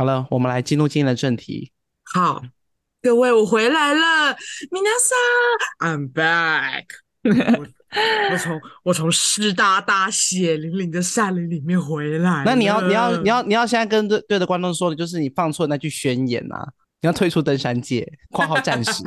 好了，我们来进入今天的正题。好，各位，我回来了，米娜莎，I'm back 我。我从我从湿哒哒、血淋淋的山林里面回来。那你要你要你要你要现在跟对对的观众说的就是你放错那句宣言啊！你要退出登山界，括号暂时，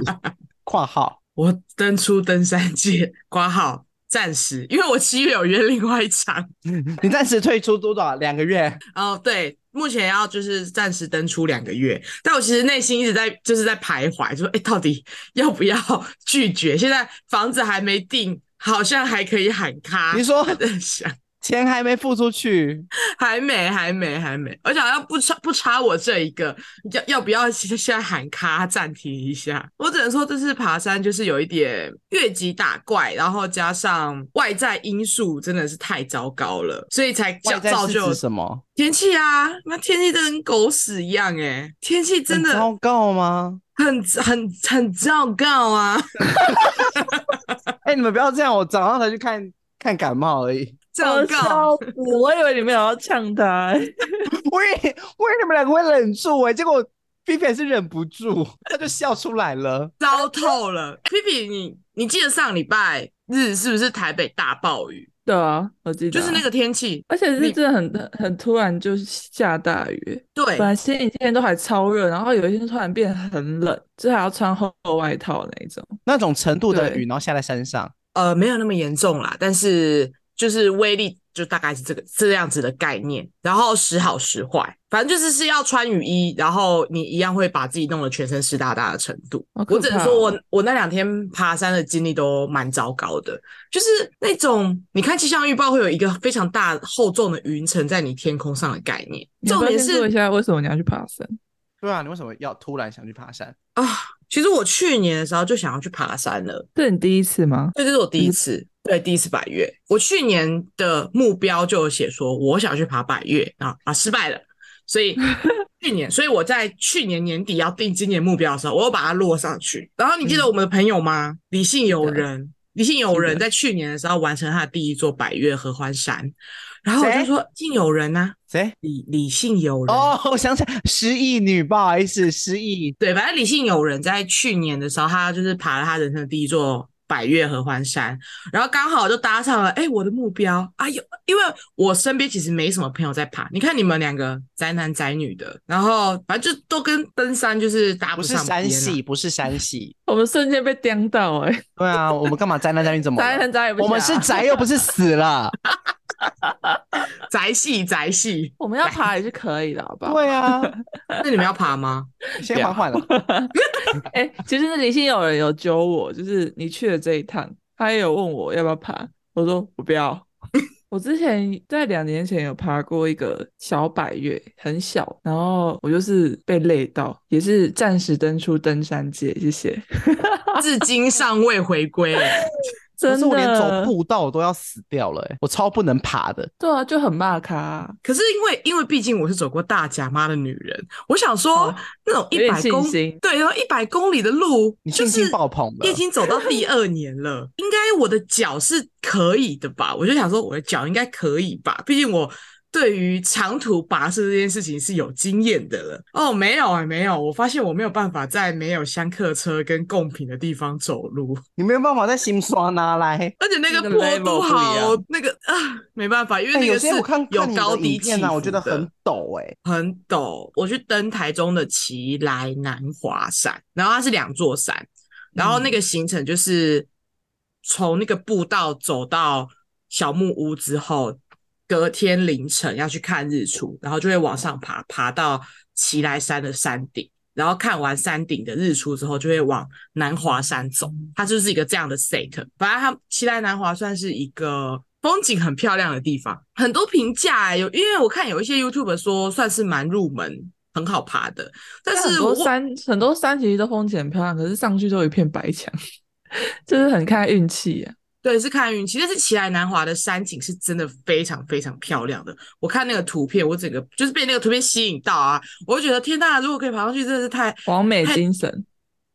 括号我登出登山界，括号。暂时，因为我七月有约另外一场。你暂时退出多少？两个月？哦，对，目前要就是暂时登出两个月。但我其实内心一直在就是在徘徊，就说哎，到底要不要拒绝？现在房子还没定，好像还可以喊卡。你说在想。钱还没付出去，还没，还没，还没，而且好像不差不差我这一个，要要不要现在喊卡暂停一下？我只能说这次爬山就是有一点越级打怪，然后加上外在因素真的是太糟糕了，所以才造就什么天气啊？那天气真的跟狗屎一样哎，天气真的糟糕吗？很很很糟糕啊！哎、欸，你们不要这样，我早上才去看看感冒而已。糟糕！我以为你们要呛他，我以为我以为你们两个会忍住哎，结果皮皮还是忍不住，他就笑出来了，糟透了。皮皮，你你记得上礼拜日是不是台北大暴雨？对啊，我记得，就是那个天气，而且是真的很很突然，就是下大雨。对，本来前几天都还超热，然后有一天突然变很冷，就还要穿厚外套那种，那种程度的雨，然后下在山上。呃，没有那么严重啦，但是。就是威力就大概是这个这样子的概念，然后时好时坏，反正就是是要穿雨衣，然后你一样会把自己弄得全身湿哒哒的程度。我只能说我我那两天爬山的经历都蛮糟糕的，就是那种你看气象预报会有一个非常大厚重的云层在你天空上的概念。重点是，说一下为什么你要去爬山？对啊，你为什么要突然想去爬山啊？其实我去年的时候就想要去爬山了。这是你第一次吗？对，这是我第一次。嗯对，第一次百越，我去年的目标就有写说，我想去爬百越啊啊，失败了，所以 去年，所以我在去年年底要定今年目标的时候，我又把它落上去。然后你记得我们的朋友吗？嗯、理性友人，理性友人在去年的时候完成他的第一座百越合欢山，然后我就说，竟有人呢？谁？理理性友人哦，我想起来，失忆女，不好意思，失忆。对，反正理性友人在去年的时候，他就是爬了他人生的第一座。百岳合欢山，然后刚好就搭上了，哎，我的目标哎呦，因为我身边其实没什么朋友在爬，你看你们两个宅男宅女的，然后反正就都跟登山就是搭不上边。不是山系，不是山系，我们瞬间被颠到哎、欸。对啊，我们干嘛宅男宅女怎么？宅男宅女，我们是宅又不是死了。宅系宅系，我们要爬也是可以的，好不好？对啊，那你们要爬吗？先缓缓了。哎、欸，其实理性有人有揪我，就是你去了这一趟，他也有问我要不要爬，我说我不要。我之前在两年前有爬过一个小百岳，很小，然后我就是被累到，也是暂时登出登山界，谢谢。至今尚未回归。可是我连走步道我都要死掉了，欸，我超不能爬的。对啊，就很骂咖，啊。可是因为因为毕竟我是走过大甲妈的女人，我想说，哦，那种一百公里，对，然后一百公里的路，你信心爆棚了。已经走到第二年了，应该我的脚是可以的吧？我就想说我的脚应该可以吧？毕竟我。对于长途跋涉这件事情是有经验的了哦，没有啊，没有，我发现我没有办法在没有香客车跟贡品的地方走路，你没有办法在新刷拿来，而且那个坡度好，那个啊，没办法，因为那个是有高低起伏的，我觉得很陡哎，很陡。我去登台中的奇莱南华山，然后它是两座山，然后那个行程就是从那个步道走到小木屋之后。隔天凌晨要去看日出，然后就会往上爬，爬到奇莱山的山顶，然后看完山顶的日出之后，就会往南华山走。它就是一个这样的 set。反正它奇莱南华算是一个风景很漂亮的地方，很多评价有，因为我看有一些 YouTube 说算是蛮入门、很好爬的。但是我很多山很多山其实都风景很漂亮，可是上去都有一片白墙，就是很看运气啊。对，是看运气。但是奇莱南华的山景是真的非常非常漂亮的。我看那个图片，我整个就是被那个图片吸引到啊！我就觉得天呐，如果可以爬上去，真的是太完美精神，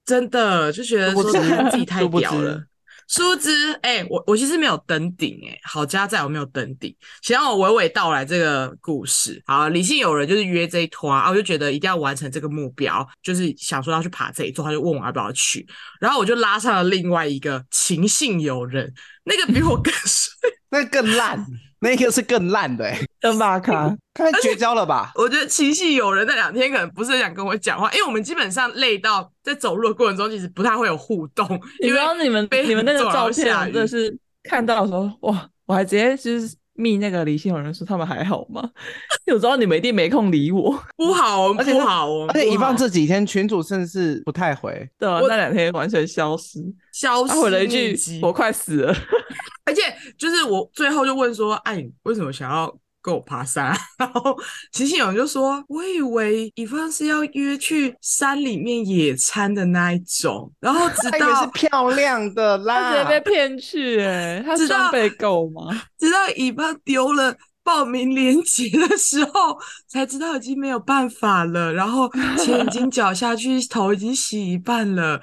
真的就觉得说自己太屌了。殊不知，哎、我我其实没有登顶，哎，好家在我没有登顶。想让我娓娓道来这个故事。好，理性友人就是约这一团啊，我就觉得一定要完成这个目标，就是想说要去爬这一座，他就问我要不要去，然后我就拉上了另外一个情性友人，那个比我更帅，那更烂。那个是更烂的、欸，跟马卡，看绝交了吧？我觉得情绪有人那两天可能不是很想跟我讲话，因为我们基本上累到在走路的过程中，其实不太会有互动。因为你们你们那个照片真的是看到的时候，哇！我还直接就是密那个理性友人说他们还好吗？有时候你们一定没空理我，不好，不好哦。而且一放这几天群主甚至不太回，对啊，那两天完全消失，消失。他回了一句：“我快死了。”而且就是我最后就问说：“哎，你为什么想要跟我爬山？” 然后其实有人就说：“我以为乙方是要约去山里面野餐的那一种。”然后直 到是漂亮的啦，他直接被骗去哎，他是被狗吗？直到乙方丢了。报名链接的时候才知道已经没有办法了，然后钱已经 缴下去，头已经洗一半了，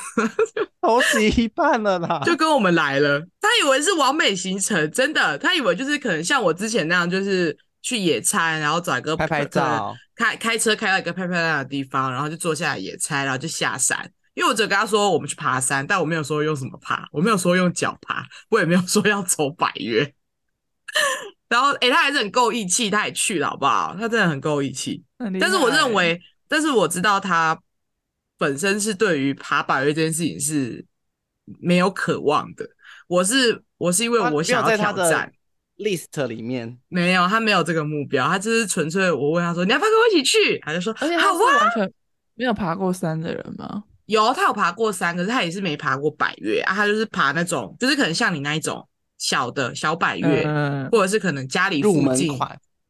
头洗一半了啦，就跟我们来了。他以为是完美行程，真的，他以为就是可能像我之前那样，就是去野餐，然后找一个拍拍照，开开车开到一个漂漂亮亮的地方，然后就坐下来野餐，然后就下山。因为我只跟他说我们去爬山，但我没有说用什么爬，我没有说用脚爬，我也没有说要走百岳。然后，哎，他还是很够义气，他也去了，好不好？他真的很够义气。但是我认为，但是我知道他本身是对于爬百岳这件事情是没有渴望的。我是我是因为我想要挑战 list 里面没有，他没有这个目标，他只是纯粹我问他说，你要不要跟我一起去？他就说，而且他是完全没有爬过山的人吗？有，他有爬过山，可是他也是没爬过百岳啊。他就是爬那种，就是可能像你那一种。小的小百岳，嗯，或者是可能家里附近，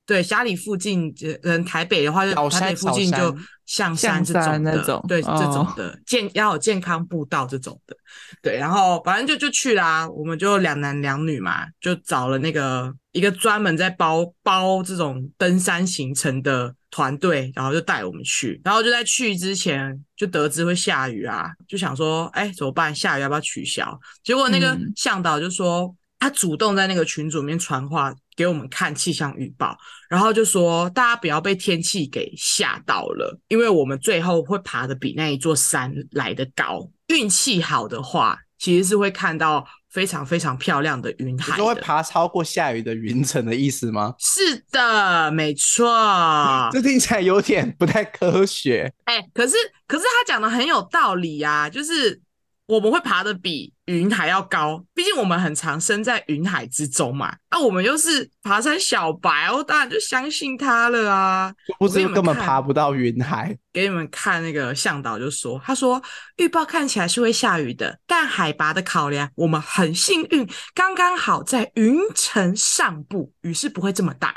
对家里附近，嗯，台北的话就台北附近就象山这种的，种对、哦、这种的健要有健康步道这种的，对，然后反正就就去啦，我们就两男两女嘛，就找了那个一个专门在包包这种登山行程的团队，然后就带我们去，然后就在去之前就得知会下雨啊，就想说，哎，怎么办？下雨要不要取消？结果那个向导就说。嗯他主动在那个群组里面传话给我们看气象预报，然后就说大家不要被天气给吓到了，因为我们最后会爬得比那一座山来得高。运气好的话，其实是会看到非常非常漂亮的云海的。你会爬超过下雨的云层的意思吗？是的，没错。这听起来有点不太科学。哎、欸，可是可是他讲的很有道理呀、啊，就是。我们会爬的比云还要高，毕竟我们很常身在云海之中嘛。那、啊、我们又是爬山小白，我当然就相信他了啊！不是根本爬不到云海。给你们看那个向导就说，他说预报看起来是会下雨的，但海拔的考量，我们很幸运，刚刚好在云层上部，雨是不会这么大，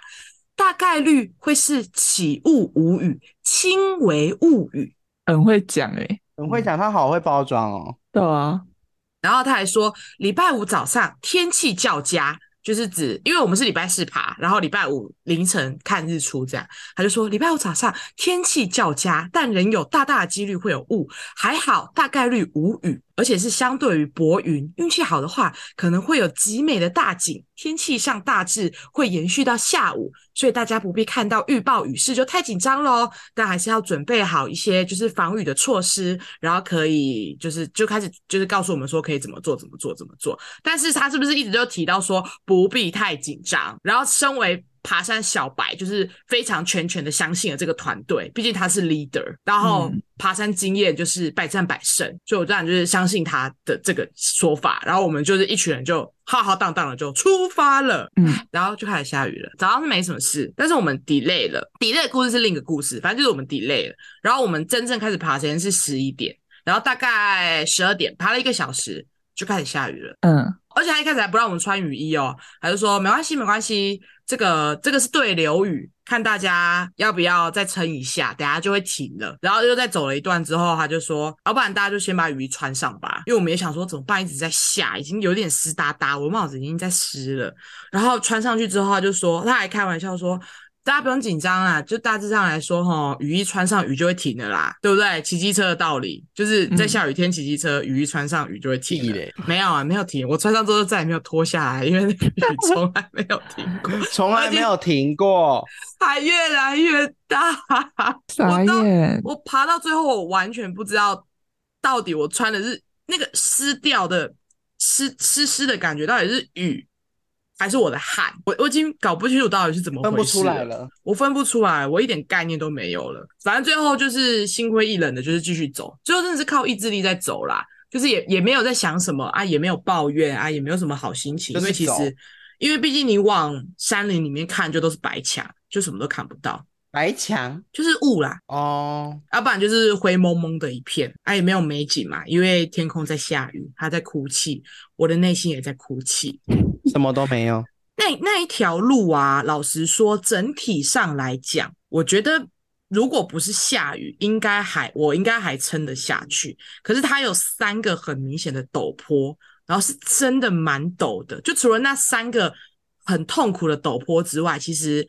大概率会是起雾无雨，轻微雾雨。很会讲诶、欸，很会讲，他好会包装哦。对啊，然后他还说，礼拜五早上天气较佳，就是指因为我们是礼拜四爬，然后礼拜五凌晨看日出，这样他就说礼拜五早上天气较佳，但仍有大大的几率会有雾，还好大概率无雨。而且是相对于薄云，运气好的话，可能会有极美的大景。天气上大致会延续到下午，所以大家不必看到预报雨势就太紧张喽。但还是要准备好一些就是防雨的措施，然后可以就是就开始就是告诉我们说可以怎么做怎么做怎么做。但是他是不是一直都提到说不必太紧张？然后身为爬山小白就是非常全权的相信了这个团队，毕竟他是 leader，然后爬山经验就是百战百胜，所以我当然就是相信他的这个说法。然后我们就是一群人就浩浩荡荡的就出发了，嗯，然后就开始下雨了。早上是没什么事，但是我们 delay 了，delay 的故事是另一个故事，反正就是我们 delay 了。然后我们真正开始爬时间是十一点，然后大概十二点爬了一个小时就开始下雨了，嗯。而且他一开始还不让我们穿雨衣哦，还是说没关系，没关系，这个这个是对流雨，看大家要不要再撑一下，等下就会停了。然后又再走了一段之后，他就说，要不然大家就先把雨衣穿上吧，因为我们也想说怎么办，一直在下，已经有点湿哒哒，我的帽子已经在湿了。然后穿上去之后，他就说，他还开玩笑说，大家不用紧张啊，就大致上来说，哈，雨衣穿上雨就会停了啦，对不对？骑机车的道理就是在下雨天骑机车，嗯、雨衣穿上雨就会停了。没有啊，没有停，我穿上之后再也没有脱下来，因为那个雨从来没有停过，从来没有停过，还越来越大。我到！我爬到最后，我完全不知道到底我穿的是那个湿掉的湿湿湿的感觉，到底是雨。还是我的汗，我我已经搞不清楚到底是怎么回事了，分不出来了，我分不出来，我一点概念都没有了。反正最后就是心灰意冷的，就是继续走，最后真的是靠意志力在走啦，就是也也没有在想什么啊，也没有抱怨啊，也没有什么好心情，因为其实，因为毕竟你往山林里面看，就都是白墙，就什么都看不到。白墙就是雾啦，哦，要、啊、不然就是灰蒙蒙的一片，哎、啊，也没有美景嘛，因为天空在下雨，它在哭泣，我的内心也在哭泣，什么都没有。那那一条路啊，老实说，整体上来讲，我觉得如果不是下雨，应该还我应该还撑得下去。可是它有三个很明显的陡坡，然后是真的蛮陡的，就除了那三个很痛苦的陡坡之外，其实。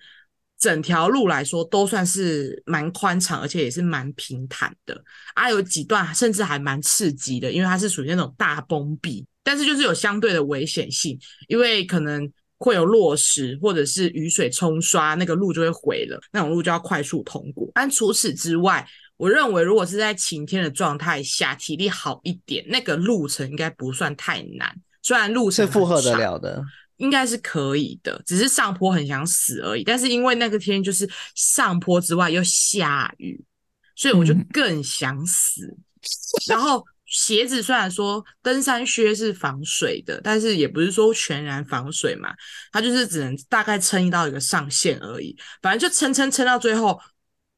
整条路来说都算是蛮宽敞，而且也是蛮平坦的啊，有几段甚至还蛮刺激的，因为它是属于那种大崩壁，但是就是有相对的危险性，因为可能会有落石或者是雨水冲刷，那个路就会毁了，那种路就要快速通过。但除此之外，我认为如果是在晴天的状态下，体力好一点，那个路程应该不算太难，虽然路程是负荷得了的。应该是可以的，只是上坡很想死而已。但是因为那个天就是上坡之外又下雨，所以我就更想死。嗯、然后鞋子虽然说登山靴是防水的，但是也不是说全然防水嘛，它就是只能大概撑到一个上限而已。反正就撑撑撑到最后，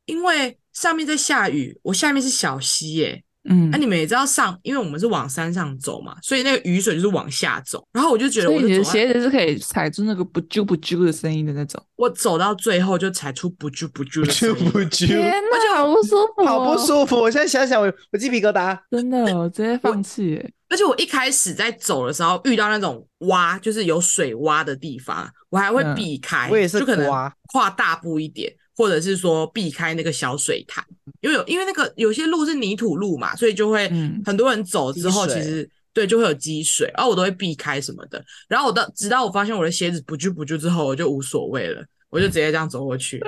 因为上面在下雨，我下面是小溪耶、欸。嗯，那、啊、你们也知道上，因为我们是往山上走嘛，所以那个雨水就是往下走。然后我就觉得我，的鞋子是可以踩出那个不啾不啾的声音的那种。我走到最后就踩出不啾不啾的声音，不啾。天哪，好不舒服、哦，好不舒服！我现在想想，我我鸡皮疙瘩，真的，我直接放弃。而且我一开始在走的时候遇到那种洼，就是有水洼的地方，我还会避开，嗯、我也是，就可能跨大步一点。或者是说避开那个小水潭，因为有因为那个有些路是泥土路嘛，所以就会很多人走之后，其实对就会有积水，然后我都会避开什么的。然后我到直到我发现我的鞋子不揪不揪之后，我就无所谓了，我就直接这样走过去，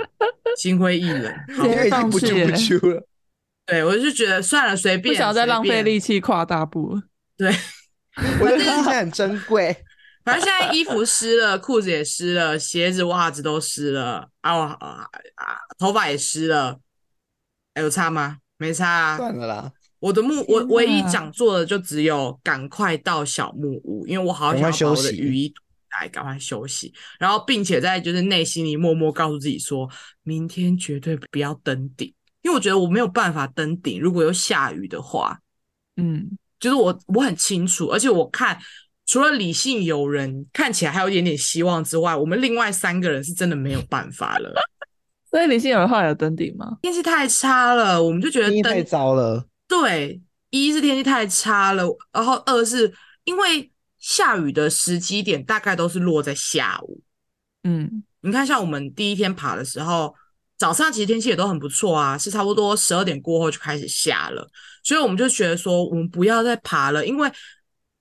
心灰意冷，直接放弃了。对，我就觉得算了，随便，不想再浪费力气跨大步。对，我觉得 现在很珍贵。反正现在衣服湿了，裤子也湿了，鞋子、袜子都湿了啊！啊啊，头发也湿了，有差吗？没差啊。算了啦。我的木，我唯一想做的就只有赶快到小木屋，因为我好想把我的雨衣来赶快休息，然后并且在就是内心里默默告诉自己说，明天绝对不要登顶，因为我觉得我没有办法登顶，如果有下雨的话，嗯，就是我我很清楚，而且我看。除了理性友人看起来还有一点点希望之外，我们另外三个人是真的没有办法了。所以理性友人后来有登顶吗？天气太差了，我们就觉得登太糟了。对，一是天气太差了，然后二是因为下雨的时机点大概都是落在下午。嗯，你看，像我们第一天爬的时候，早上其实天气也都很不错啊，是差不多十二点过后就开始下了，所以我们就觉得说，我们不要再爬了，因为。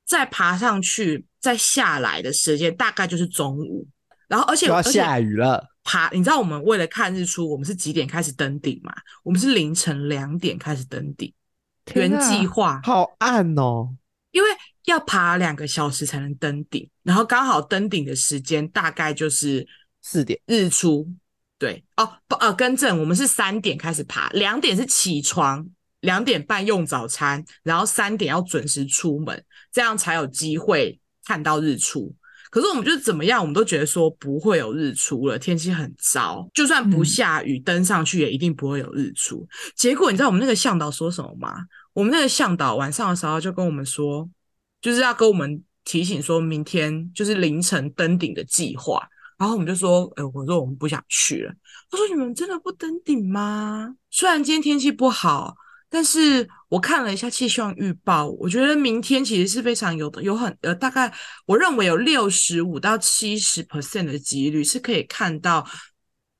再爬上去，再下来的时间大概就是中午，然后而且要下雨了。爬，你知道我们为了看日出，我们是几点开始登顶吗？我们是凌晨两点开始登顶，原计划。好暗哦，因为要爬两个小时才能登顶，然后刚好登顶的时间大概就是四点日出。对哦，不呃，更正，我们是三点开始爬，两点是起床。两点半用早餐，然后三点要准时出门，这样才有机会看到日出。可是我们就是怎么样，我们都觉得说不会有日出了，天气很糟，就算不下雨，登上去也一定不会有日出。结果你知道我们那个向导说什么吗？我们那个向导晚上的时候就跟我们说，就是要跟我们提醒说明天就是凌晨登顶的计划。然后我们就说，哎，我说我们不想去了。他说你们真的不登顶吗？虽然今天天气不好。但是我看了一下气象预报，我觉得明天其实是非常有的，有很呃，大概我认为有六十五到七十 percent 的几率是可以看到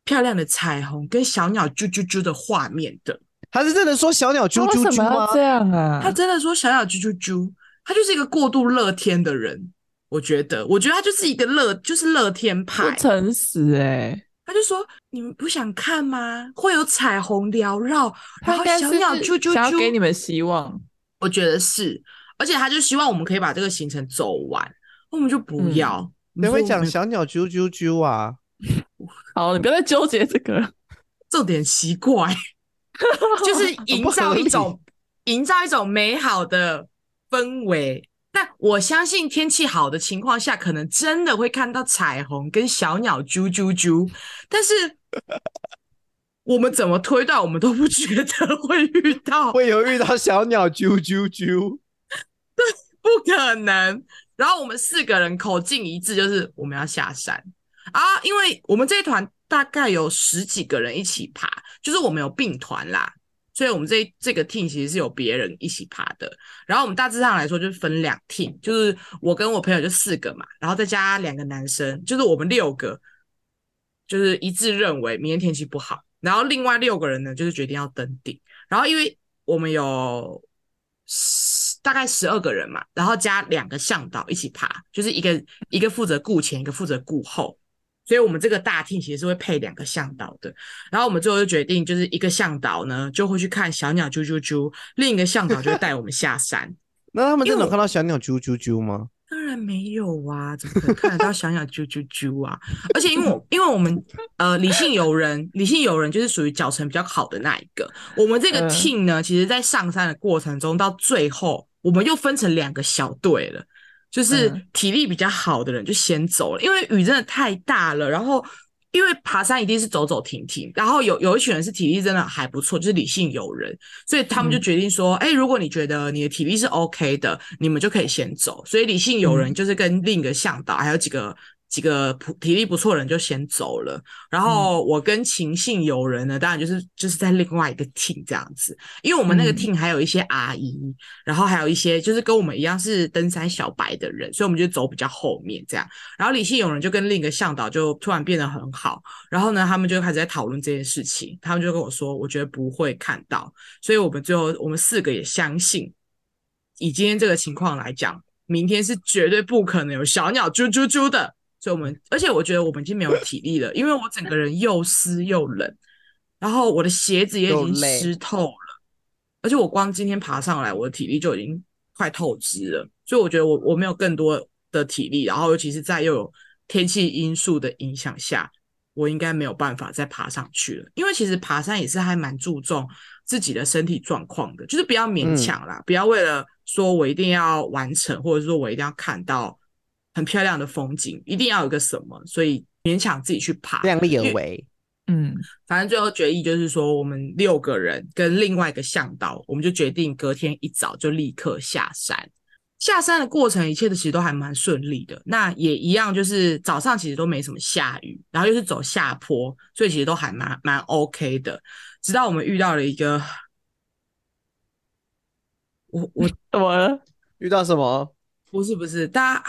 漂亮的彩虹跟小鸟啾啾啾的画面的。他是真的说小鸟啾啾啾吗？为什么要这样啊？他真的说小鸟啾啾啾，他就是一个过度乐天的人。我觉得，我觉得他就是一个乐，就是乐天派，不诚实哎、欸。他就说：“你们不想看吗？会有彩虹缭绕，然后小鸟啾啾啾，想要给你们希望。”我觉得是，而且他就希望我们可以把这个行程走完，我们就不要。谁、嗯、会讲小鸟啾啾啾啊？好，你不要再纠结这个，这点奇怪，就是营造一种营造一种美好的氛围。但我相信天气好的情况下，可能真的会看到彩虹跟小鸟啾啾啾。但是我们怎么推断，我们都不觉得会遇到，会有遇到小鸟啾啾啾。对，不可能。然后我们四个人口径一致，就是我们要下山啊，因为我们这一团大概有十几个人一起爬，就是我们有并团啦。所以我们这这个 team 其实是有别人一起爬的，然后我们大致上来说就是分两 team，就是我跟我朋友就四个嘛，然后再加两个男生，就是我们六个，就是一致认为明天天气不好，然后另外六个人呢就是决定要登顶，然后因为我们有十大概十二个人嘛，然后加两个向导一起爬，就是一个一个负责顾前，一个负责顾后。所以我们这个大 team 其实是会配两个向导的，然后我们最后就决定，就是一个向导呢就会去看小鸟啾啾啾，另一个向导就会带我们下山。那他们真的看到小鸟啾啾啾吗？当然没有啊，怎么可能看得到小鸟啾啾啾啊？而且因为我因为我们呃理性友人，理性友人就是属于脚程比较好的那一个。我们这个 team 呢，其实在上山的过程中，到最后我们又分成两个小队了。就是体力比较好的人就先走了，因为雨真的太大了。然后因为爬山一定是走走停停，然后有有一群人是体力真的还不错，就是理性友人，所以他们就决定说：“哎，如果你觉得你的体力是 OK 的，你们就可以先走。”所以理性友人就是跟另一个向导还有几个。几个体力不错的人就先走了，然后我跟秦姓友人呢，当然就是就是在另外一个 team 这样子，因为我们那个 team 还有一些阿姨，嗯、然后还有一些就是跟我们一样是登山小白的人，所以我们就走比较后面这样。然后理性友人就跟另一个向导就突然变得很好，然后呢，他们就开始在讨论这件事情，他们就跟我说，我觉得不会看到，所以我们最后我们四个也相信，以今天这个情况来讲，明天是绝对不可能有小鸟啾啾啾的。所以我们，而且我觉得我们已经没有体力了，因为我整个人又湿又冷，然后我的鞋子也已经湿透了，而且我光今天爬上来，我的体力就已经快透支了。所以我觉得我我没有更多的体力，然后尤其是在又有天气因素的影响下，我应该没有办法再爬上去了。因为其实爬山也是还蛮注重自己的身体状况的，就是不要勉强啦，嗯、不要为了说我一定要完成，或者说我一定要看到。很漂亮的风景，一定要有个什么，所以勉强自己去爬，量力而为。嗯，反正最后决议就是说，我们六个人跟另外一个向导，我们就决定隔天一早就立刻下山。下山的过程，一切的其实都还蛮顺利的。那也一样，就是早上其实都没什么下雨，然后又是走下坡，所以其实都还蛮蛮 OK 的。直到我们遇到了一个，我我 怎么了？遇到什么？不是不是，大家。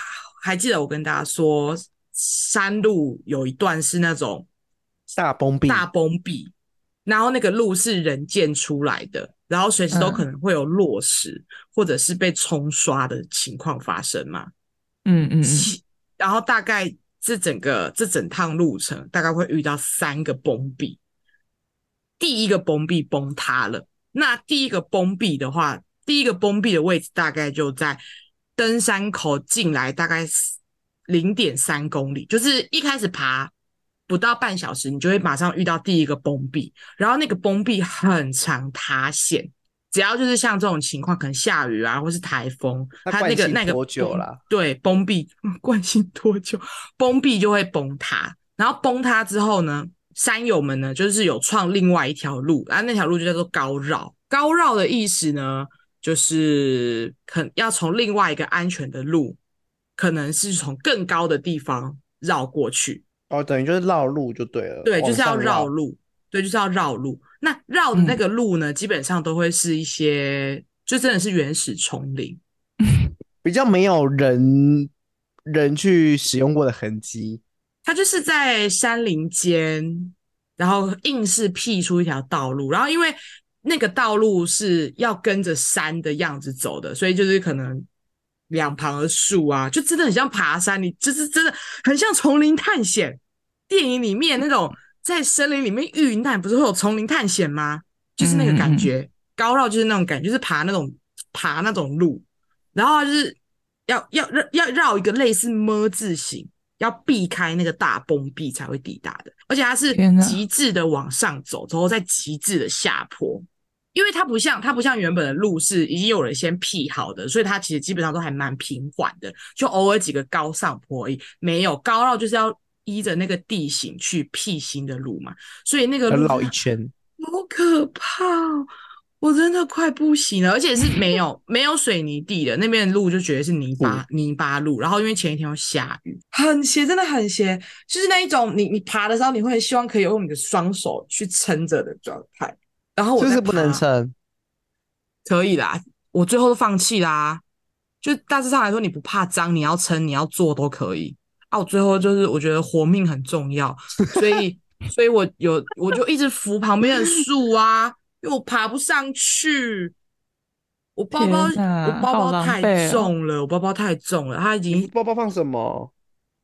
还记得我跟大家说，山路有一段是那种大崩壁，大崩壁，然后那个路是人建出来的，然后随时都可能会有落石、嗯、或者是被冲刷的情况发生嘛。嗯嗯，嗯然后大概这整个这整趟路程大概会遇到三个崩壁，第一个崩壁崩塌了。那第一个崩壁的话，第一个崩壁的位置大概就在。登山口进来大概零点三公里，就是一开始爬不到半小时，你就会马上遇到第一个崩壁，然后那个崩壁很长塌陷，只要就是像这种情况，可能下雨啊，或是台风，它那个那个多久了？对，崩壁 惯性多久？崩壁就会崩塌，然后崩塌之后呢，山友们呢就是有创另外一条路，然后那条路就叫做高绕。高绕的意思呢？就是可要从另外一个安全的路，可能是从更高的地方绕过去哦，等于就是绕路就对了。对，就是要绕路，对，就是要绕路。那绕的那个路呢，嗯、基本上都会是一些，就真的是原始丛林，比较没有人人去使用过的痕迹。它就是在山林间，然后硬是辟出一条道路，然后因为那个道路是要跟着山的样子走的，所以就是可能两旁的树啊，就真的很像爬山，你就是真的很像丛林探险电影里面那种在森林里面遇难，不是会有丛林探险吗？就是那个感觉，嗯、高绕就是那种感觉，就是爬那种爬那种路，然后就是要要绕要绕一个类似么字形。要避开那个大崩壁才会抵达的，而且它是极致的往上走，之后再极致的下坡，因为它不像它不像原本的路是已经有人先辟好的，所以它其实基本上都还蛮平缓的，就偶尔几个高上坡而已。没有高绕就是要依着那个地形去辟新的路嘛，所以那个路绕一圈，好可怕哦。我真的快不行了，而且是没有 没有水泥地的那边的路，就觉得是泥巴、嗯、泥巴路。然后因为前一天又下雨，很斜，真的很斜，就是那一种你你爬的时候，你会希望可以用你的双手去撑着的状态。然后我就是不能撑，可以啦，我最后都放弃啦。就大致上来说，你不怕脏，你要撑，你要做都可以。啊，我最后就是我觉得活命很重要，所以 所以我有我就一直扶旁边的树啊。因为我爬不上去，我包包我包包太重了，我包包太重了，它已经包包放什么？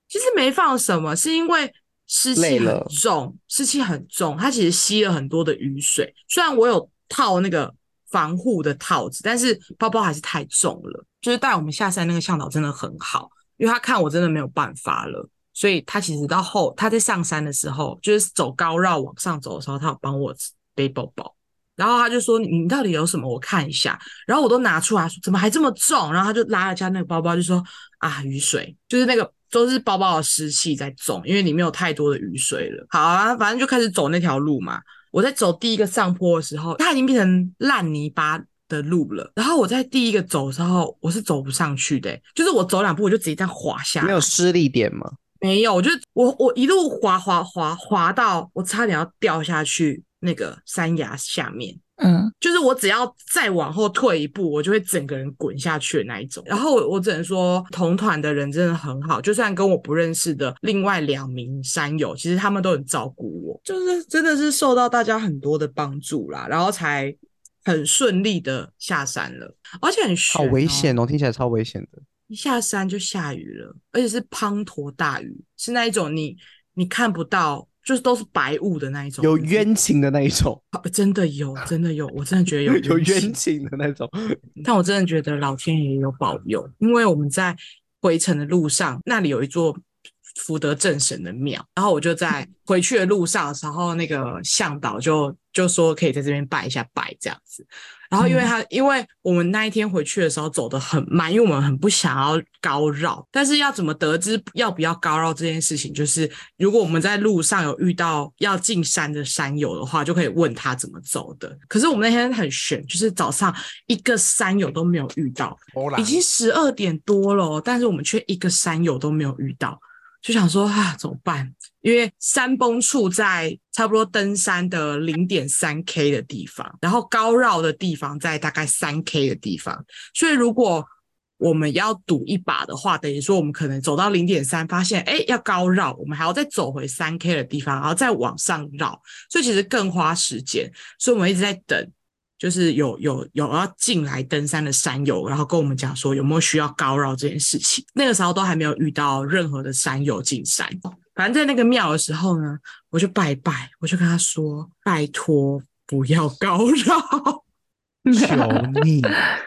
其实没放什么，是因为湿气很重，湿气很重，它其实吸了很多的雨水。虽然我有套那个防护的套子，但是包包还是太重了。就是带我们下山那个向导真的很好，因为他看我真的没有办法了，所以他其实到后他在上山的时候，就是走高绕往上走的时候，他有帮我背包包。然后他就说：“你到底有什么？我看一下。”然后我都拿出来说：“怎么还这么重？”然后他就拉了下那个包包，就说：“啊，雨水，就是那个都是包包的湿气在重，因为里面有太多的雨水了。”好啊，反正就开始走那条路嘛。我在走第一个上坡的时候，它已经变成烂泥巴的路了。然后我在第一个走的时候，我是走不上去的，就是我走两步我就直接这样滑下来。没有施力点吗？没有，我就我我一路滑滑滑滑到我差点要掉下去。那个山崖下面，嗯，就是我只要再往后退一步，我就会整个人滚下去的那一种。然后我只能说，同团的人真的很好，就算跟我不认识的另外两名山友，其实他们都很照顾我，就是真的是受到大家很多的帮助啦，然后才很顺利的下山了，而且很好危险哦，听起来超危险的。一下山就下雨了，而且是滂沱大雨，是那一种你你看不到。就是都是白雾的那一种，有冤情的那一种，真的有，真的有，我真的觉得有有冤情的那种。但我真的觉得老天爷有保佑，因为我们在回程的路上，那里有一座福德正神的庙，然后我就在回去的路上的时候，那个向导就就说可以在这边拜一下拜这样子。然后，因为他，嗯、因为我们那一天回去的时候走得很慢，因为我们很不想要高绕。但是要怎么得知要不要高绕这件事情，就是如果我们在路上有遇到要进山的山友的话，就可以问他怎么走的。可是我们那天很悬，就是早上一个山友都没有遇到，已经十二点多了，但是我们却一个山友都没有遇到。就想说啊，怎么办？因为山崩处在差不多登山的零点三 K 的地方，然后高绕的地方在大概三 K 的地方，所以如果我们要赌一把的话，等于说我们可能走到零点三，发现哎要高绕，我们还要再走回三 K 的地方，然后再往上绕，所以其实更花时间，所以我们一直在等。就是有有有要进来登山的山友，然后跟我们讲说有没有需要高绕这件事情。那个时候都还没有遇到任何的山友进山。反正在那个庙的时候呢，我就拜拜，我就跟他说：“拜托不要高绕，求你，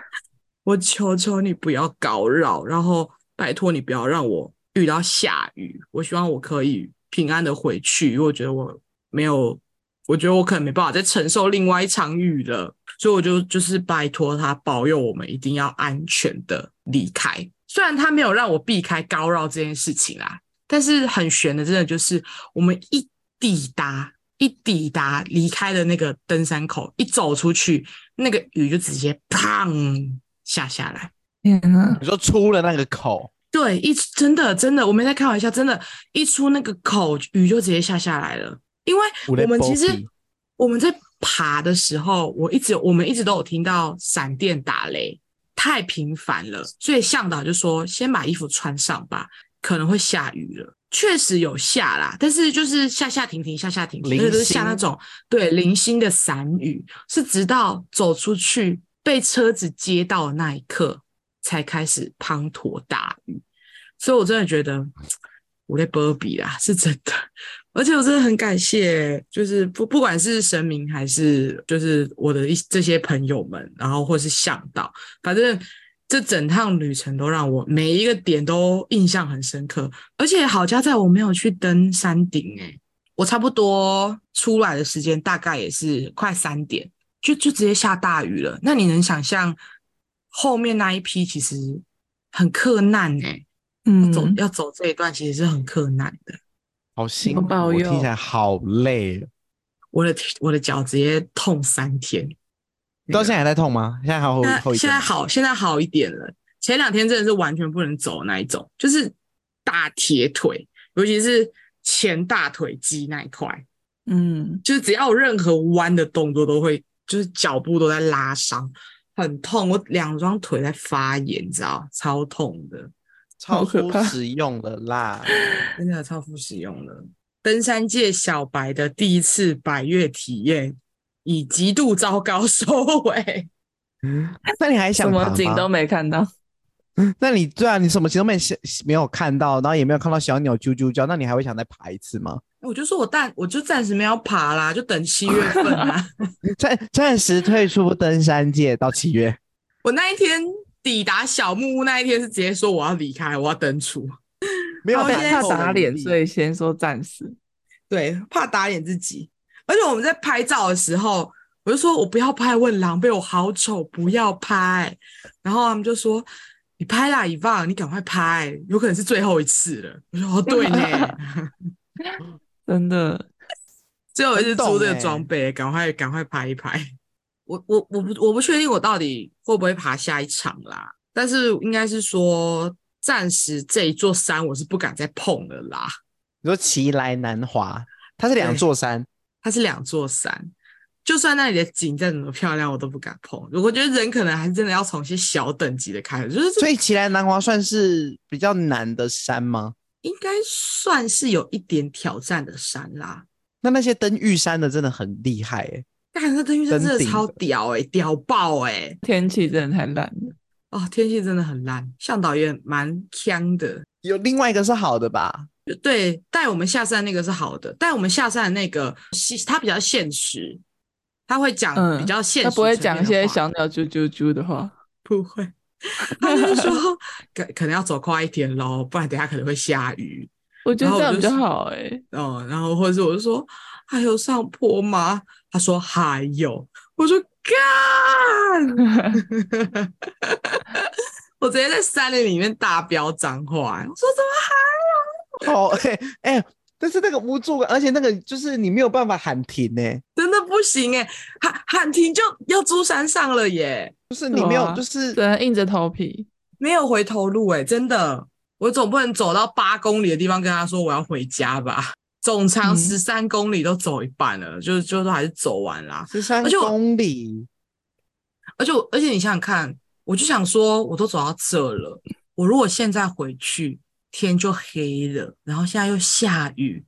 我求求你不要高绕，然后拜托你不要让我遇到下雨。我希望我可以平安的回去，因为我觉得我没有。”我觉得我可能没办法再承受另外一场雨了，所以我就就是拜托他保佑我们一定要安全的离开。虽然他没有让我避开高绕这件事情啦，但是很悬的，真的就是我们一抵达一抵达离开的那个登山口，一走出去，那个雨就直接砰下下来。天哪！你说出了那个口？对，一真的真的，我没在开玩笑，真的，一出那个口，雨就直接下下来了。因为我们其实我们在爬的时候，我一直我们一直都有听到闪电打雷，太频繁了，所以向导就说先把衣服穿上吧，可能会下雨了。确实有下啦，但是就是下下停停，下下停停，就是下那种对零星的散雨，是直到走出去被车子接到的那一刻才开始滂沱大雨。所以我真的觉得我在波比啦，是真的。而且我真的很感谢，就是不不管是神明还是就是我的一这些朋友们，然后或是向导，反正这整趟旅程都让我每一个点都印象很深刻。而且好家在我没有去登山顶诶、欸，我差不多出来的时间大概也是快三点，就就直接下大雨了。那你能想象后面那一批其实很克难诶、欸，嗯，走要走这一段其实是很克难的。好辛苦，我听起来好累。我的我的脚直接痛三天，到现在还在痛吗？现在还好，现在好，现在好一点了。前两天真的是完全不能走那一种，就是大铁腿，尤其是前大腿肌那一块，嗯，就是只要有任何弯的动作都会，就是脚步都在拉伤，很痛。我两双腿在发炎，你知道，超痛的。超副使用了啦，真的超副使用了。登山界小白的第一次百岳体验以极度糟糕 收尾。嗯，那你还想什么景都没看到？那你对啊，你什么景都没没有看到，然后也没有看到小鸟啾啾叫，那你还会想再爬一次吗？我就说我暂我就暂时没有爬啦，就等七月份啦。暂暂时退出登山界到七月。我那一天。抵达小木屋那一天是直接说我要离开，我要登出，没有怕打脸，所以先说暂时。对，怕打脸自己。而且我们在拍照的时候，我就说我不要拍，问狼狈，我好丑，不要拍。然后他们就说你拍啦，以放，你赶快拍，有可能是最后一次了。我说哦，对呢，真的，最后一次租这个装备，赶快赶快拍一拍。我我我不我不确定我到底会不会爬下一场啦，但是应该是说暂时这一座山我是不敢再碰了啦。你说奇来南华，它是两座山，它是两座山，就算那里的景再怎么漂亮，我都不敢碰。我觉得人可能还是真的要从一些小等级的开始，就是所以奇来南华算是比较难的山吗？应该算是有一点挑战的山啦。那那些登玉山的真的很厉害哎、欸。但是登玉山真的超屌哎、欸，屌爆哎、欸！天气真的太烂了哦，天气真的很烂。向导也蛮呛的。有另外一个是好的吧？对，带我们下山那个是好的，带我们下山的那个，他比较现实，他会讲比较现实、嗯，他不会讲一些小鸟啾啾啾的话，不会。他就说可可能要走快一点喽，不然等下可能会下雨。我觉得这样比较好哎、欸。哦，然后或者是我就说还有上坡吗？他说还有，我说干，我直接在山林里面大飙脏话。我说怎么还有？好，哎、欸、哎、欸，但是那个无助感，而且那个就是你没有办法喊停呢、欸，真的不行哎、欸，喊喊停就要住山上了耶，就是你没有，就是对、啊，硬着头皮，没有回头路哎、欸，真的，我总不能走到八公里的地方跟他说我要回家吧。总长十三公里都走一半了，嗯、就就都还是走完啦。十三公里，而且而且你想想看，我就想说，我都走到这了，我如果现在回去，天就黑了，然后现在又下雨，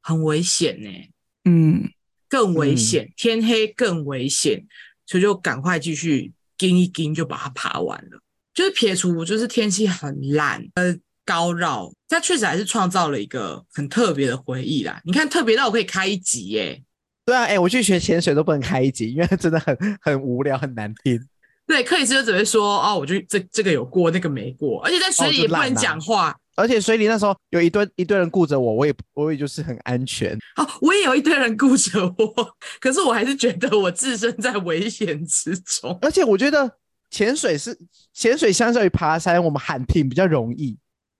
很危险呢、欸。嗯，更危险，嗯、天黑更危险，所以就赶快继续跟一跟，就把它爬完了。就是撇除，就是天气很烂，呃。高绕，它确实还是创造了一个很特别的回忆啦。你看，特别到我可以开一集耶。对啊，哎、欸，我去学潜水都不能开一集，因为真的很很无聊，很难听。对，克里斯就只会说哦，我就这这个有过，那个没过，而且在水里也不能讲话。而且水里那时候有一堆一堆人顾着我，我也我也就是很安全。哦，我也有一堆人顾着我，可是我还是觉得我置身在危险之中。而且我觉得潜水是潜水，相较于爬山，我们喊停比较容易。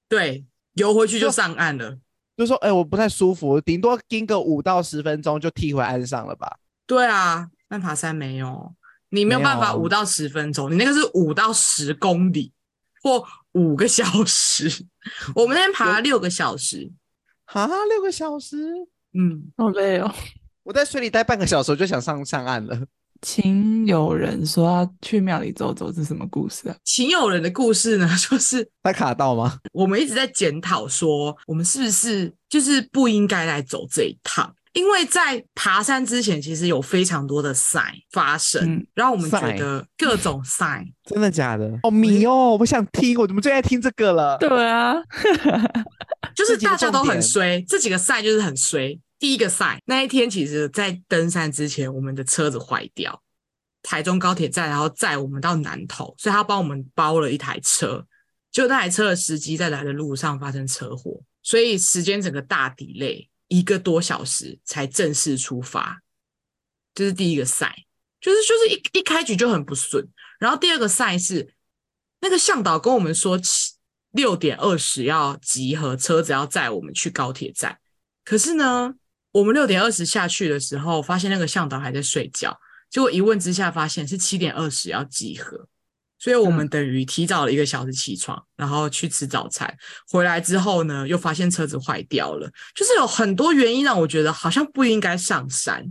对，游回去就上岸了。就，就说，哎、欸，我不太舒服，顶多盯个五到十分钟就踢回岸上了吧？对啊，但爬山没有，你没有办法五到十分钟，你那个是五到十公里或五个小时。我们那天爬了六个小时，哈，六个小时，嗯，好累哦。我在水里待半个小时，我就想上上岸了。请有人说要去庙里走走，是什么故事啊？请有人的故事呢，就是他卡到吗？我们一直在检讨说，我们是不是就是不应该来走这一趟？因为在爬山之前，其实有非常多的 sign 发生，嗯、然后我们觉得各种 sign 真的假的？好迷哦！我想听，我怎么最爱听这个了？对啊，就是大家都很衰，这几个 sign 就是很衰。第一个赛那一天，其实在登山之前，我们的车子坏掉，台中高铁站，然后载我们到南投，所以他帮我们包了一台车，就那台车的司机在来的路上发生车祸，所以时间整个大抵累。一个多小时才正式出发，这是第一个赛，就是就是一一开局就很不顺。然后第二个赛是那个向导跟我们说七六点二十要集合，车子要载我们去高铁站。可是呢，我们六点二十下去的时候，发现那个向导还在睡觉。结果一问之下，发现是七点二十要集合。所以我们等于提早了一个小时起床，嗯、然后去吃早餐。回来之后呢，又发现车子坏掉了。就是有很多原因让我觉得好像不应该上山，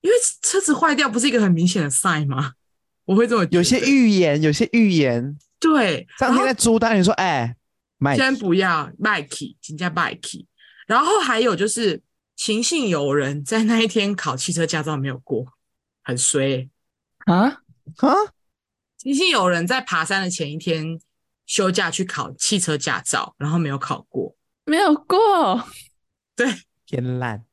因为车子坏掉不是一个很明显的 sign 吗？我会这么。有些预言，有些预言。对，上天在朱丹，你说，哎，先不要，Mikey，请假 Mikey。然后还有就是，庆幸有人在那一天考汽车驾照没有过，很衰啊啊！庆幸有人在爬山的前一天休假去考汽车驾照，然后没有考过，没有过，对，偏烂。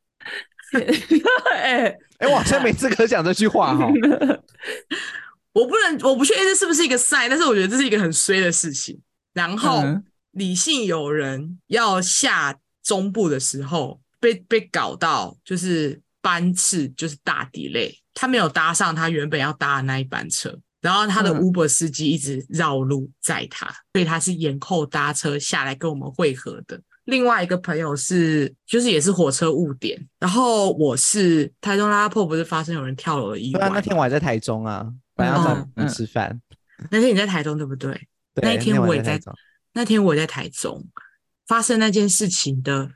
哎哎，我好像没资格讲这句话哈。我不能，我不确定这是不是一个 sign，但是我觉得这是一个很衰的事情。然后，嗯、李姓友人要下中部的时候，被被搞到就是班次就是大 delay，他没有搭上他原本要搭的那一班车。然后他的 Uber 司机一直绕路载他，嗯、所以他是延后搭车下来跟我们会合的。另外一个朋友是，就是也是火车误点。然后我是台中拉拉破，不是发生有人跳楼的意外？那天我还在台中啊，本来要找你吃饭。嗯嗯、那天你在台中对不对？对，那一天我也在，在那天我也在台中。发生那件事情的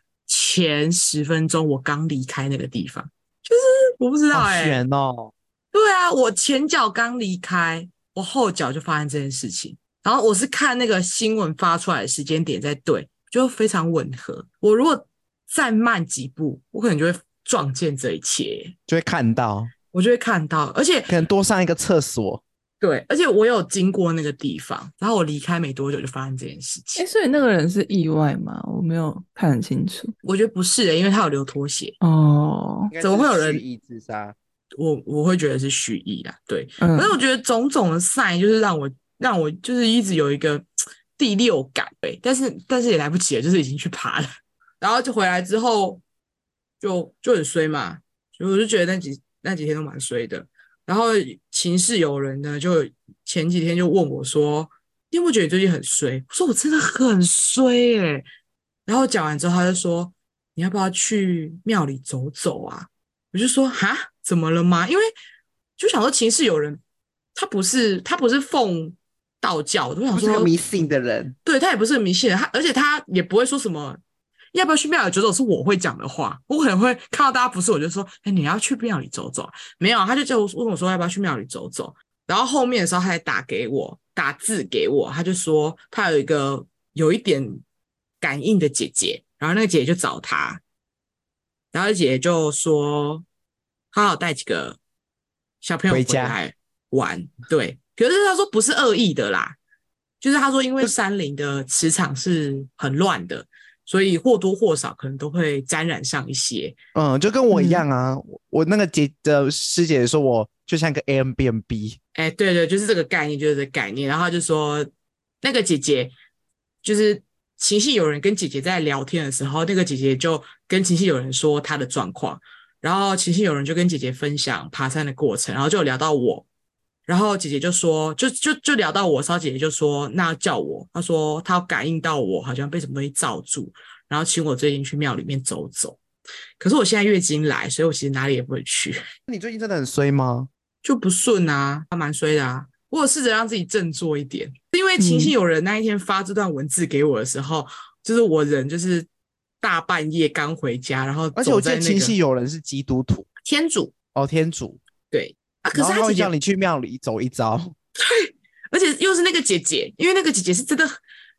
前十分钟，我刚离开那个地方，就是我不知道哎、欸，哦。对啊，我前脚刚离开，我后脚就发生这件事情。然后我是看那个新闻发出来的时间点在对，就非常吻合。我如果再慢几步，我可能就会撞见这一切，就会看到，我就会看到，而且可能多上一个厕所。对，而且我有经过那个地方，然后我离开没多久就发生这件事情。哎，所以那个人是意外吗？我没有看很清楚。我觉得不是的，因为他有留拖鞋。哦，怎么会有人蓄意自杀？我我会觉得是蓄意啦，对。嗯、可是我觉得种种的 sign 就是让我让我就是一直有一个第六感，对。但是但是也来不及了，就是已经去爬了，然后就回来之后就就很衰嘛，所以我就觉得那几那几天都蛮衰的。然后情势有人呢，就前几天就问我说：“你有没有觉得你最近很衰？”我说：“我真的很衰诶、欸。”然后讲完之后，他就说：“你要不要去庙里走走啊？”我就说：“哈。”怎么了吗？因为就想说，秦氏友人，他不是他不是奉道教的，我想说迷信的人，对他也不是个迷信他而且他也不会说什么要不要去庙里走走，是我会讲的话，我可能会看到大家不是，我就说，哎，你要去庙里走走，没有，他就叫我问我说要不要去庙里走走，然后后面的时候他还打给我，打字给我，他就说他有一个有一点感应的姐姐，然后那个姐姐就找他，然后姐姐就说。他好带几个小朋友回来玩，对。可是他说不是恶意的啦，就是他说因为山林的磁场是很乱的，所以或多或少可能都会沾染上一些。嗯，就跟我一样啊。嗯、我那个姐的师姐说我就像个 Airbnb。哎、欸，对对，就是这个概念，就是这个概念。然后他就说那个姐姐就是情绪有人跟姐姐在聊天的时候，那个姐姐就跟情绪有人说她的状况。然后其实有人就跟姐姐分享爬山的过程，然后就聊到我，然后姐姐就说，就就就聊到我，然后姐姐就说，那要叫我，她说她感应到我好像被什么东西罩住，然后请我最近去庙里面走走。可是我现在月经来，所以我其实哪里也不会去。你最近真的很衰吗？就不顺啊，还蛮衰的啊。我有试着让自己振作一点，因为庆幸有人那一天发这段文字给我的时候，嗯、就是我人就是。大半夜刚回家，然后、那个、而且我记得亲戚有人是基督徒，天主哦，天主对，啊，可是他会叫你去庙里走一遭，对，而且又是那个姐姐，因为那个姐姐是真的，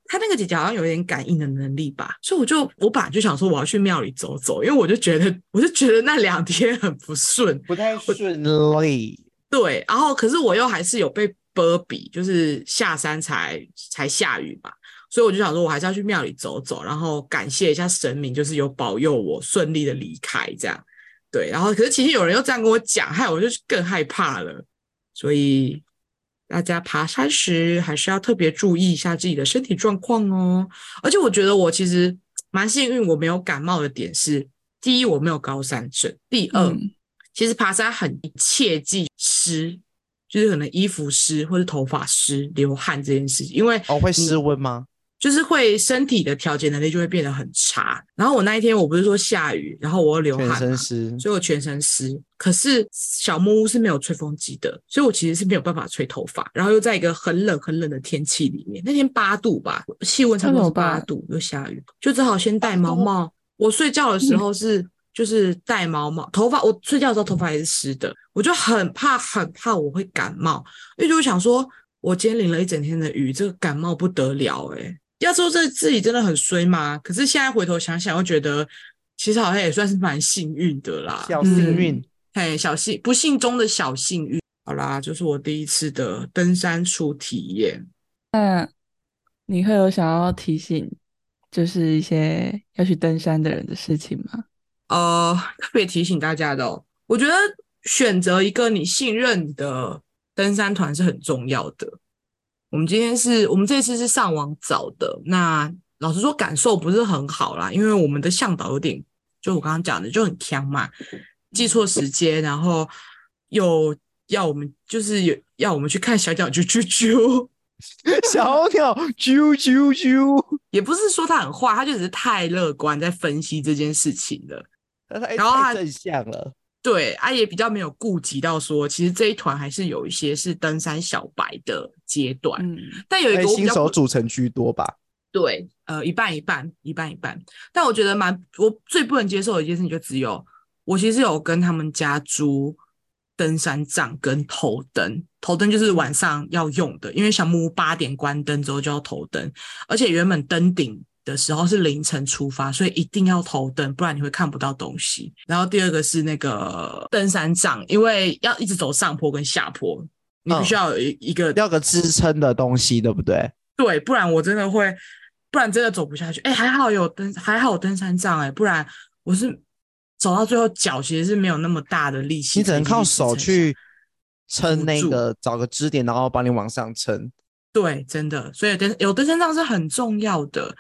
她那个姐姐好像有点感应的能力吧，所以我就我本来就想说我要去庙里走走，因为我就觉得我就觉得那两天很不顺，不太顺利。对，然后可是我又还是有被波比，就是下山才才下雨嘛，所以我就想说我还是要去庙里走走，然后感谢一下神明，就是有保佑我顺利的离开这样。对，然后可是其实有人又这样跟我讲，害我就更害怕了。所以大家爬山时还是要特别注意一下自己的身体状况哦。而且我觉得我其实蛮幸运，我没有感冒的点是：第一，我没有高山症；第二，嗯、其实爬山很切忌湿，就是可能衣服湿或者头发湿、流汗这件事情，因为哦会失温吗？就是会身体的调节能力就会变得很差。然后我那一天我不是说下雨，然后我又流汗，全身湿，所以我全身湿。可是小木屋是没有吹风机的，所以我其实是没有办法吹头发。然后又在一个很冷很冷的天气里面，那天八度吧，气温差不多八度，又下雨，就只好先戴毛帽。我睡觉的时候是就是戴毛毛，头发我睡觉的时候头发也是湿的，我就很怕很怕我会感冒，因为就想说我今天淋了一整天的雨，这个感冒不得了诶、欸要说这自己真的很衰吗？可是现在回头想想，又觉得其实好像也算是蛮幸运的啦。小幸运，嘿，小幸不幸中的小幸运。好啦，就是我第一次的登山初体验。那你会有想要提醒，就是一些要去登山的人的事情吗？呃，特别提醒大家的哦，我觉得选择一个你信任的登山团是很重要的。我们今天是我们这次是上网找的，那老实说感受不是很好啦，因为我们的向导有点，就我刚刚讲的就很强嘛，记错时间，然后又要我们就是有要我们去看小鸟啾啾啾，小鸟啾啾啾，也不是说他很坏，他就只是太乐观在分析这件事情了，然后他太正向了。对，啊，也比较没有顾及到说，其实这一团还是有一些是登山小白的阶段，嗯，但有一个新手组成居多吧。对，呃，一半一半，一半一半。但我觉得蛮，我最不能接受的一件事情就只有，我其实有跟他们家租登山杖跟头灯，头灯就是晚上要用的，因为小木屋八点关灯之后就要头灯，而且原本登顶。的时候是凌晨出发，所以一定要头灯，不然你会看不到东西。然后第二个是那个登山杖，因为要一直走上坡跟下坡，你必须要有一一个、嗯、要个支撑的东西，对不对？对，不然我真的会，不然真的走不下去。哎，还好有登，还好有登山杖，哎，不然我是走到最后脚其实是没有那么大的力气，你只能靠手去撑那个，找个支点，然后帮你往上撑。对，真的，所以登有登山杖是很重要的。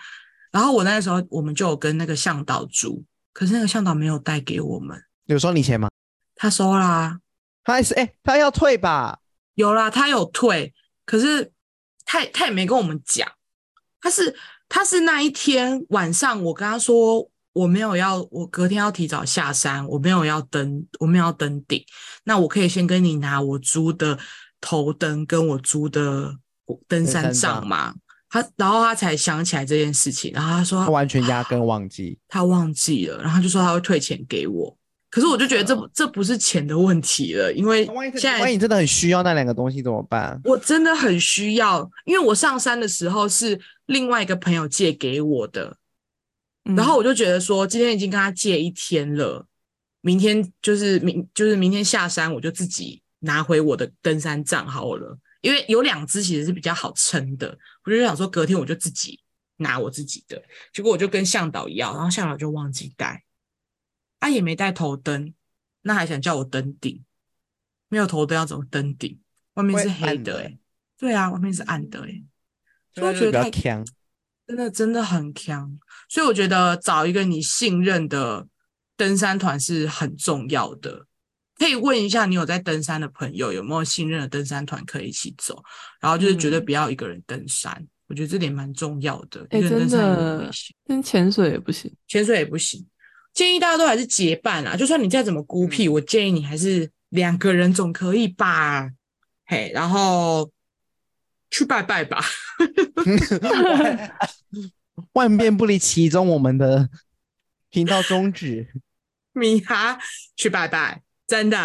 然后我那个时候，我们就有跟那个向导租，可是那个向导没有带给我们。有收你钱吗？他收啦，他还是哎，他要退吧？有啦，他有退，可是他他也没跟我们讲。他是他是那一天晚上，我跟他说我没有要，我隔天要提早下山，我没有要登，我没有要登顶。那我可以先跟你拿我租的头灯跟我租的登山杖吗？他，然后他才想起来这件事情，然后他说他，他完全压根忘记，他忘记了，然后就说他会退钱给我。可是我就觉得这这不是钱的问题了，因为现在万一你真的很需要那两个东西怎么办？我真的很需要，因为我上山的时候是另外一个朋友借给我的，嗯、然后我就觉得说今天已经跟他借一天了，明天就是明就是明天下山我就自己拿回我的登山杖好了。因为有两只其实是比较好撑的，我就想说隔天我就自己拿我自己的，结果我就跟向导要，然后向导就忘记带，他、啊、也没带头灯，那还想叫我登顶，没有头灯要怎么登顶？外面是黑的哎、欸，对啊，外面是暗的哎、欸，所以我觉得太强，真的真的很强，所以我觉得找一个你信任的登山团是很重要的。可以问一下你有在登山的朋友有没有信任的登山团可以一起走，然后就是绝对不要一个人登山，嗯、我觉得这点蛮重要的。一个人登山也不行，跟潜水也不行，潜水也不行。建议大家都还是结伴啊，就算你再怎么孤僻，嗯、我建议你还是两个人总可以吧。嘿，然后去拜拜吧。万变不离其宗，我们的频道宗旨。米哈去拜拜。真的，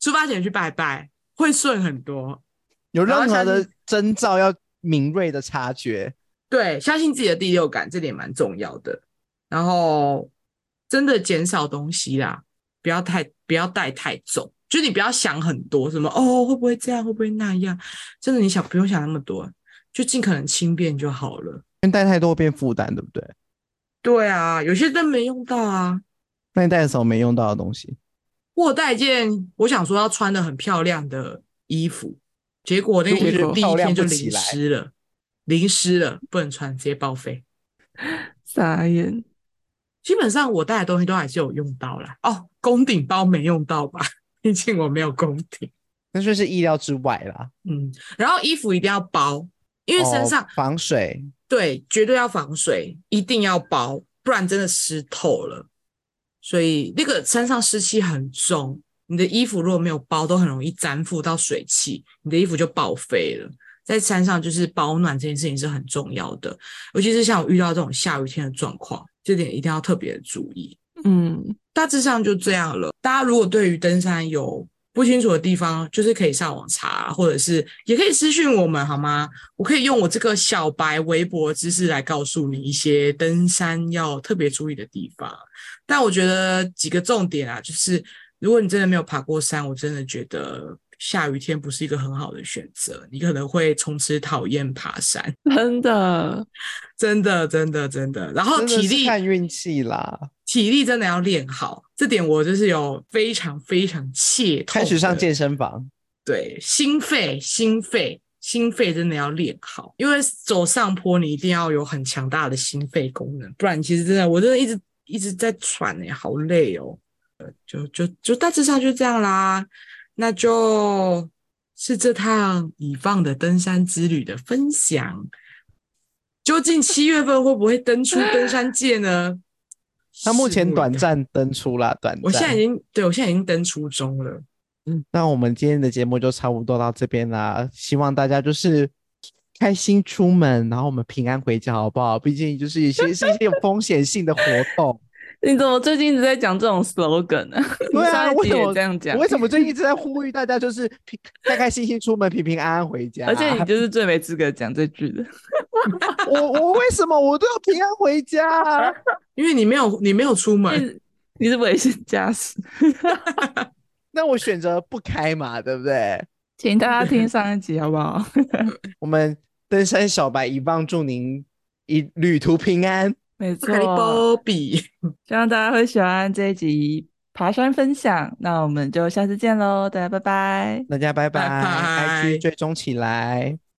出发前去拜拜，会顺很多。有任何的征兆要敏锐的察觉，对，相信自己的第六感，这点蛮重要的。然后真的减少东西啦，不要太不要带太重，就你不要想很多，什么哦会不会这样，会不会那样？真的你想不用想那么多，就尽可能轻便就好了。因为带太多变负担，对不对？对啊，有些真没用到啊。那你带什么没用到的东西？我带一件我想说要穿的很漂亮的衣服。结果那个衣服第一天就淋湿了，淋湿了不能穿，直接报废。傻眼。基本上我带的东西都还是有用到啦。哦，宫顶包没用到吧？毕竟我没有宫顶，那就是意料之外啦。嗯，然后衣服一定要包，因为身上、哦、防水。对，绝对要防水，一定要包，不然真的湿透了。所以那个身上湿气很重。你的衣服如果没有包，都很容易沾附到水汽，你的衣服就报废了。在山上就是保暖这件事情是很重要的，尤其是像我遇到这种下雨天的状况，这点一定要特别的注意。嗯，大致上就这样了。大家如果对于登山有不清楚的地方，就是可以上网查，或者是也可以私信我们，好吗？我可以用我这个小白微博知识来告诉你一些登山要特别注意的地方。但我觉得几个重点啊，就是。如果你真的没有爬过山，我真的觉得下雨天不是一个很好的选择，你可能会从此讨厌爬山。真的，真的，真的，真的。然后体力看运气啦，体力真的要练好，这点我就是有非常非常切痛。开始上健身房，对，心肺，心肺，心肺真的要练好，因为走上坡你一定要有很强大的心肺功能，不然其实真的我真的一直一直在喘哎，好累哦。就就就大致上就这样啦，那就是这趟以放的登山之旅的分享。究竟七月份会不会登出登山界呢？他目前短暂登出啦，短暂。我现在已经对我现在已经登出中了。嗯，那我们今天的节目就差不多到这边啦。希望大家就是开心出门，然后我们平安回家，好不好？毕竟就是一些是一些有风险性的活动。你怎么最近一直在讲这种 slogan 呢？对啊，为什么这样讲？为什么最近一直在呼吁大家就是平开开心心出门，平平安安回家？而且你 就是最没资格讲这句的。我我为什么我都要平安回家？因为你没有你没有出门，你是危险驾驶。那我选择不开嘛，对不对？请大家听上一集好不好？我们登山小白一棒，祝您一旅途平安。没错，希望大家会喜欢这一集爬山分享。那我们就下次见喽，大家拜拜，大家拜拜，拜拜，开机追踪起来。